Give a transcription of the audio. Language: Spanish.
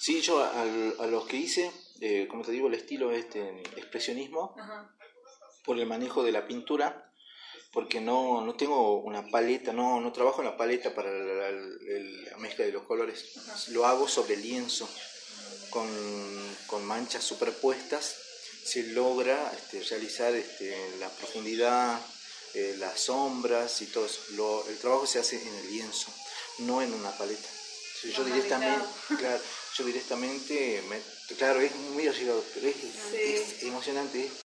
Sí, yo al- a los que hice, eh, como te digo, el estilo es este, expresionismo Ajá. por el manejo de la pintura, porque no, no tengo una paleta, no, no trabajo en la paleta para la, la- la- la mezcla de los colores, lo hago sobre lienzo, con, con manchas superpuestas, se logra este, realizar este, la profundidad, eh, las sombras y todo eso. Lo- el trabajo se hace en el lienzo, no en una paleta. Yo Más directamente, claro, yo directamente, me- claro, es muy arriesgado, pero es, Sí. es emocionante, es